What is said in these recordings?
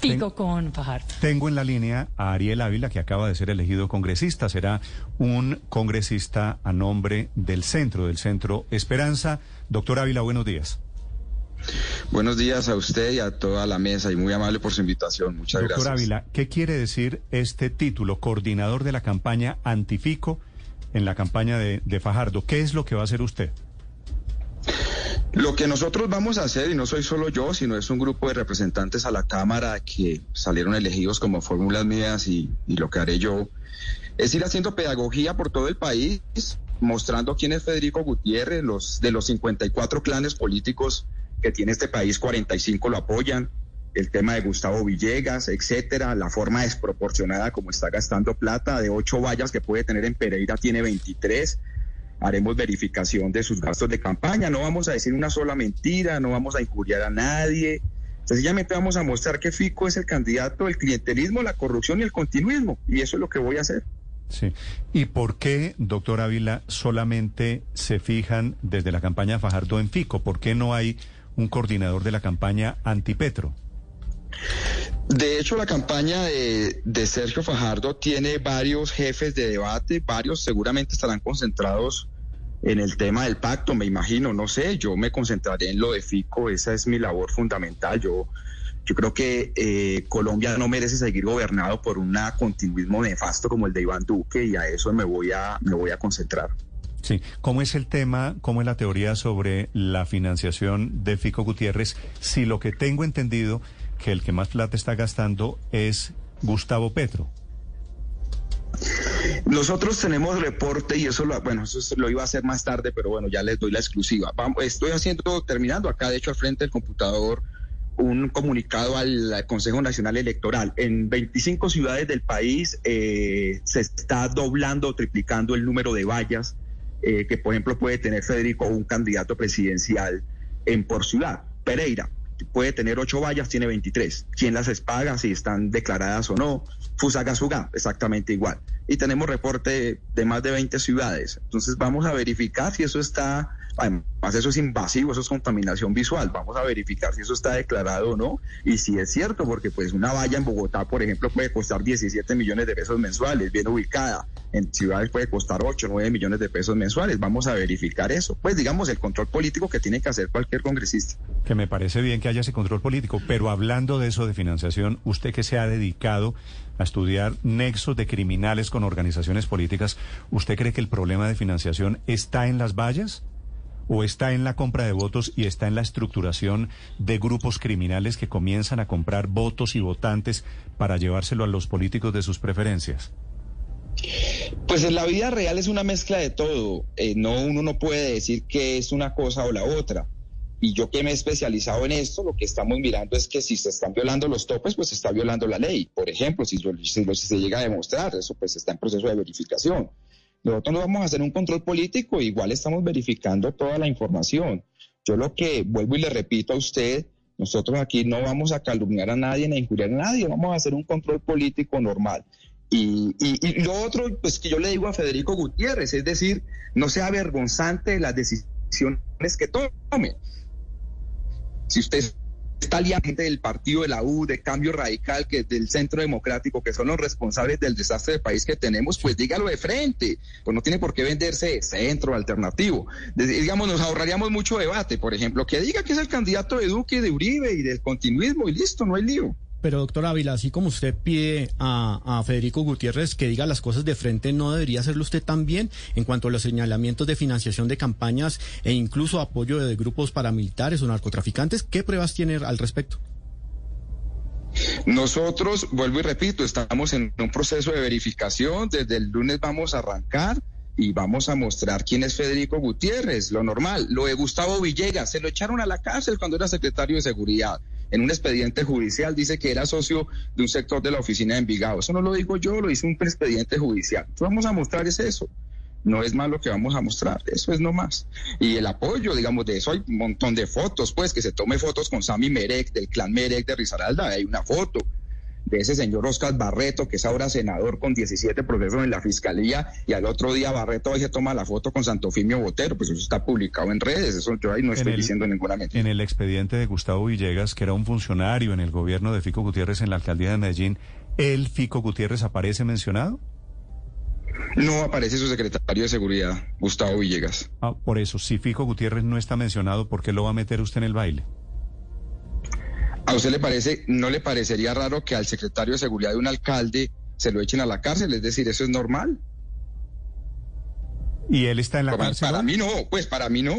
Fico con Fajardo. Tengo en la línea a Ariel Ávila, que acaba de ser elegido congresista. Será un congresista a nombre del centro, del centro Esperanza. Doctor Ávila, buenos días. Buenos días a usted y a toda la mesa y muy amable por su invitación. Muchas gracias. Doctor Ávila, ¿qué quiere decir este título, coordinador de la campaña Antifico en la campaña de, de Fajardo? ¿Qué es lo que va a hacer usted? Lo que nosotros vamos a hacer, y no soy solo yo, sino es un grupo de representantes a la Cámara que salieron elegidos como fórmulas mías y, lo que haré yo, es ir haciendo pedagogía por todo el país, mostrando quién es Federico Gutiérrez, los, de los 54 clanes políticos que tiene este país, 45 lo apoyan, el tema de Gustavo Villegas, etcétera, la forma desproporcionada como está gastando plata, de ocho vallas que puede tener en Pereira tiene 23 haremos verificación de sus gastos de campaña, no vamos a decir una sola mentira, no vamos a injuriar a nadie, sencillamente vamos a mostrar que Fico es el candidato del clientelismo, la corrupción y el continuismo, y eso es lo que voy a hacer. Sí. ¿Y por qué, doctor Ávila, solamente se fijan desde la campaña Fajardo en Fico? ¿Por qué no hay un coordinador de la campaña antipetro? De hecho, la campaña de, de, Sergio Fajardo tiene varios jefes de debate, varios seguramente estarán concentrados en el tema del pacto, me imagino, no sé, yo me concentraré en lo de Fico, esa es mi labor fundamental. Yo, yo creo que eh, Colombia no merece seguir gobernado por un continuismo nefasto como el de Iván Duque y a eso me voy a, me voy a concentrar. Sí, ¿cómo es el tema, cómo es la teoría sobre la financiación de Fico Gutiérrez? Si lo que tengo entendido que el que más plata está gastando es Gustavo Petro. Nosotros tenemos reporte y eso lo, bueno, eso lo iba a hacer más tarde, pero bueno, ya les doy la exclusiva. estoy haciendo, terminando acá, de hecho, al frente del computador, un comunicado al, Consejo Nacional Electoral. En 25 ciudades del país eh, se está doblando o triplicando el número de vallas eh, que, por ejemplo, puede tener Federico, un candidato presidencial en por ciudad. Pereira, puede tener ocho vallas, tiene 23. ¿Quién las paga? Si están declaradas o no. Fusagasugá, exactamente igual. Y tenemos reporte de más de 20 ciudades. Entonces vamos a verificar si eso está Además, eso es invasivo, eso es contaminación visual. Vamos a verificar si eso está declarado o no y si es cierto, porque pues una valla en Bogotá, por ejemplo, puede costar 17 millones de pesos mensuales, bien ubicada. En ciudades puede costar 8, 9 millones de pesos mensuales. Vamos a verificar eso. Pues digamos el control político que tiene que hacer cualquier congresista. Que me parece bien que haya ese control político, pero hablando de eso de financiación, usted que se ha dedicado a estudiar nexos de criminales con organizaciones políticas, ¿usted cree que el problema de financiación está en las vallas? o está en la compra de votos y está en la estructuración de grupos criminales que comienzan a comprar votos y votantes para llevárselo a los políticos de sus preferencias? Pues en la vida real es una mezcla de todo. Eh, no, uno no puede decir que es una cosa o la otra. Y yo que me he especializado en esto, lo que estamos mirando es que si se están violando los topes, pues se está violando la ley. Por ejemplo, si, si, se llega a demostrar, eso pues está en proceso de verificación. Nosotros no vamos a hacer un control político, igual estamos verificando toda la información. Yo lo que vuelvo y le repito a usted, nosotros aquí no vamos a calumniar a nadie ni a injuriar a nadie, vamos a hacer un control político normal. Y, y, lo otro, pues que yo le digo a Federico Gutiérrez, es decir, no sea avergonzante las decisiones que tome. Si usted está gente del partido de la U, de Cambio Radical, que del Centro Democrático, que son los responsables del desastre del país que tenemos, pues dígalo de frente. Pues no tiene por qué venderse centro alternativo. digamos, nos ahorraríamos mucho debate. Por ejemplo, que diga que es el candidato de Duque, de Uribe y del continuismo y listo, no hay lío. Pero doctor Ávila, así como usted pide a, Federico Gutiérrez que diga las cosas de frente, ¿no debería hacerlo usted también en cuanto a los señalamientos de financiación de campañas e incluso apoyo de grupos paramilitares o narcotraficantes? ¿Qué pruebas tiene al respecto? Nosotros, vuelvo y repito, estamos en un proceso de verificación. Desde el lunes vamos a arrancar y vamos a mostrar quién es Federico Gutiérrez, lo normal. Lo de Gustavo Villegas, se lo echaron a la cárcel cuando era secretario de Seguridad en un expediente judicial dice que era socio de un sector de la oficina de Envigado. Eso no lo digo yo, lo dice un expediente judicial. Vamos a mostrar es eso. No es más lo que vamos a mostrar, eso es no más. Y el apoyo, digamos, de eso hay un montón de fotos, pues, que se tome fotos con Sami Merek, del clan Merek de Risaralda, hay una foto. De ese señor Oscar Barreto, que es ahora senador con 17 procesos en la fiscalía, y al otro día Barreto ahí se toma la foto con Santofimio Botero, pues eso está publicado en redes, eso yo ahí no estoy diciendo ninguna mentira. En el expediente de Gustavo Villegas, que era un funcionario en el gobierno de Fico Gutiérrez en la alcaldía de Medellín, ¿el Fico Gutiérrez aparece mencionado? No aparece su secretario de seguridad, Gustavo Villegas. Ah, por eso, si Fico Gutiérrez no está mencionado, ¿por qué lo va a meter usted en el baile? ¿A usted le parece, no le parecería raro que al secretario de seguridad de un alcalde se lo echen a la cárcel? Es decir, ¿eso es normal? ¿Y él está en la cárcel? Para mí no, pues para mí no.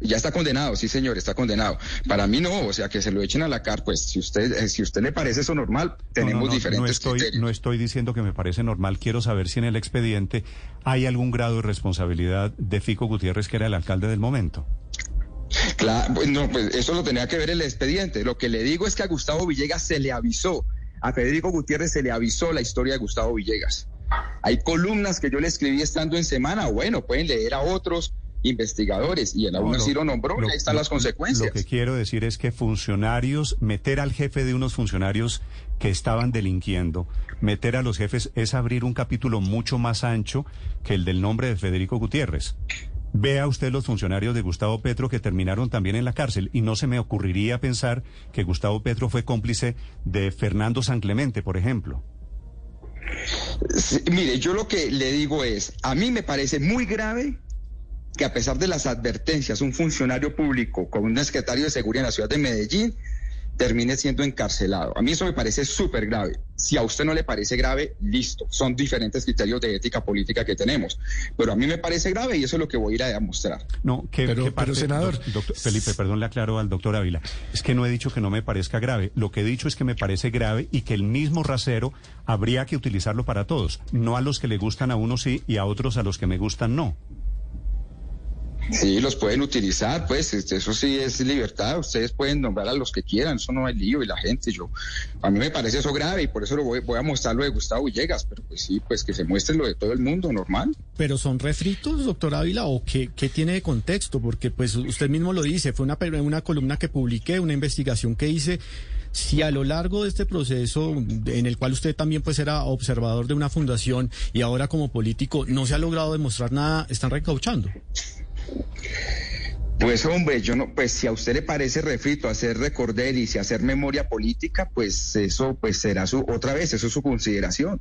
Ya está condenado, sí señor, está condenado. Para mí no, o sea, que se lo echen a la cárcel, pues si usted, eh, si usted le parece eso normal, tenemos diferentes estoy, criterios. No estoy diciendo que me parece normal, quiero saber si en el expediente hay algún grado de responsabilidad de Fico Gutiérrez, que era el alcalde del momento. Claro, pues no, pues eso lo tenía que ver el expediente. Lo que le digo es que a Gustavo Villegas se le avisó, a Federico Gutiérrez se le avisó la historia de Gustavo Villegas. Hay columnas que yo le escribí estando en semana, bueno, pueden leer a otros investigadores y el aún así lo nombró, ahí están las consecuencias. Lo que quiero decir es que funcionarios, meter al jefe de unos funcionarios que estaban delinquiendo, meter a los jefes es abrir un capítulo mucho más ancho que el del nombre de Federico Gutiérrez. Vea usted los funcionarios de Gustavo Petro que terminaron también en la cárcel y no se me ocurriría pensar que Gustavo Petro fue cómplice de Fernando San Clemente, por ejemplo. mire, yo lo que le digo es, a mí me parece muy grave que a pesar de las advertencias, un funcionario público con un secretario de seguridad en la ciudad de Medellín termine siendo encarcelado. A mí eso me parece súper grave. Si a usted no le parece grave, listo. Son diferentes criterios de ética política que tenemos. Pero a mí me parece grave y eso es lo que voy a ir a demostrar. No, que, pero, senador. Felipe, perdón, le aclaro al doctor Ávila. Es que no he dicho que no me parezca grave. Lo que he dicho es que me parece grave y que el mismo rasero habría que utilizarlo para todos. No a los que le gustan a unos sí y a otros a los que me gustan no. Sí, los pueden utilizar, pues este, eso sí es libertad. Ustedes pueden nombrar a los que quieran, eso no hay lío y la gente. Yo, a mí me parece eso grave y por eso lo voy, voy a mostrar lo de Gustavo Villegas, pero pues sí, pues que se muestre lo de todo el mundo, normal. Pero son refritos, doctor Ávila, o qué, qué tiene de contexto, porque pues usted mismo lo dice, fue una columna que publiqué, una investigación que hice. Si a lo largo de este proceso, en el cual usted también pues era observador de una fundación y ahora como político no se ha logrado demostrar nada, están recauchando. Pues hombre, yo no, pues si a usted le parece refrito hacer recordar y si hacer memoria política, pues eso pues será su otra vez, eso es su consideración.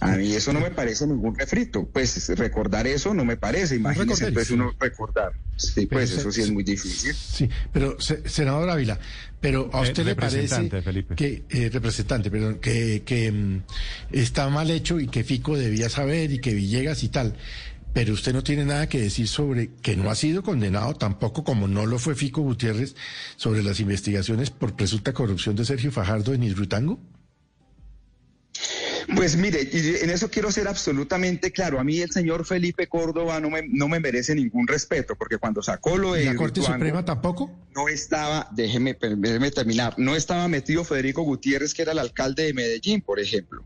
A mí eso no me parece ningún refrito. Pues recordar eso no me parece. Imagínese pues uno recordar. Sí, pues eso sí es muy difícil. Sí, pero senador Ávila, pero a eh, usted le parece que eh, representante, perdón, que, que mm, está mal hecho y que Fico debía saber y que Villegas y tal. Pero usted no tiene nada que decir sobre que no ha sido condenado tampoco, como no lo fue Fico Gutiérrez, sobre las investigaciones por presunta corrupción de Sergio Fajardo en Isrutango. Pues mire, en eso quiero ser absolutamente claro. A mí el señor Felipe Córdoba no me, no me merece ningún respeto, porque cuando sacó lo de... ¿La Corte Suprema tampoco? No estaba, déjeme, déjeme terminar, no estaba metido Federico Gutiérrez, que era el alcalde de Medellín, por ejemplo.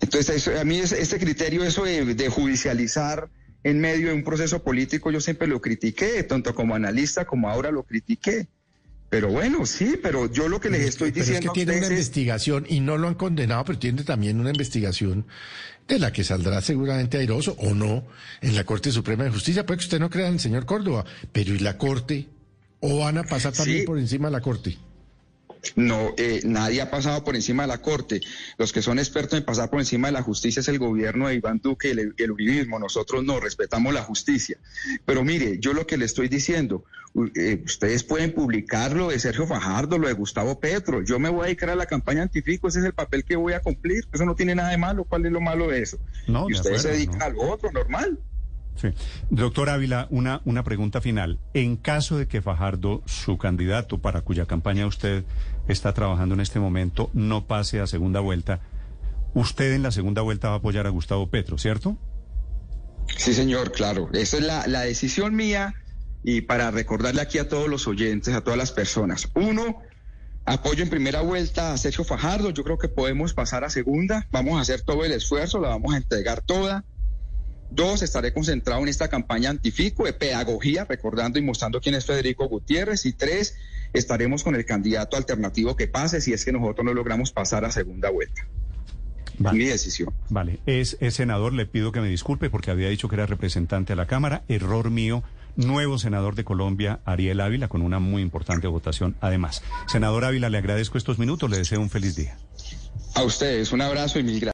Entonces, a mí ese, criterio, eso de, judicializar en medio de un proceso político, yo siempre lo critiqué, tanto como analista como ahora lo critiqué. Pero bueno, sí, pero yo lo que les estoy diciendo. es que tiene una investigación y no lo han condenado, pero tiene también una investigación de la que saldrá seguramente airoso o no en la Corte Suprema de Justicia. Puede que usted no crea en el señor Córdoba, pero ¿y la Corte? ¿O van a pasar también por encima de la Corte? No, eh, nadie ha pasado por encima de la Corte. Los que son expertos en pasar por encima de la justicia es el gobierno de Iván Duque y el, el uribismo. Nosotros no respetamos la justicia. Pero mire, yo lo que le estoy diciendo, eh, ustedes pueden publicar lo de Sergio Fajardo, lo de Gustavo Petro. Yo me voy a dedicar a la campaña antifico, ese es el papel que voy a cumplir. Eso no tiene nada de malo. ¿Cuál es lo malo de eso? No, y ustedes se dedican a lo otro, normal. Sí. Doctor Ávila, una, una pregunta final. En caso de que Fajardo, su candidato para cuya campaña usted está trabajando en este momento, no pase a segunda vuelta, usted en la segunda vuelta va a apoyar a Gustavo Petro, ¿cierto? Sí, señor, claro. Esa es la, la decisión mía y para recordarle aquí a todos los oyentes, a todas las personas. Uno, apoyo en primera vuelta a Sergio Fajardo. Yo creo que podemos pasar a segunda. Vamos a hacer todo el esfuerzo, la vamos a entregar toda. Dos, estaré concentrado en esta campaña antifico de pedagogía, recordando y mostrando quién es Federico Gutiérrez. Y tres, estaremos con el candidato alternativo que pase si es que nosotros no logramos pasar a segunda vuelta. Mi decisión. Vale, es, es senador, le pido que me disculpe porque había dicho que era representante a la Cámara. Error mío nuevo senador de Colombia, Ariel Ávila, con una muy importante votación además. Senador Ávila, le agradezco estos minutos, le deseo un feliz día. A ustedes, un abrazo y mil gracias.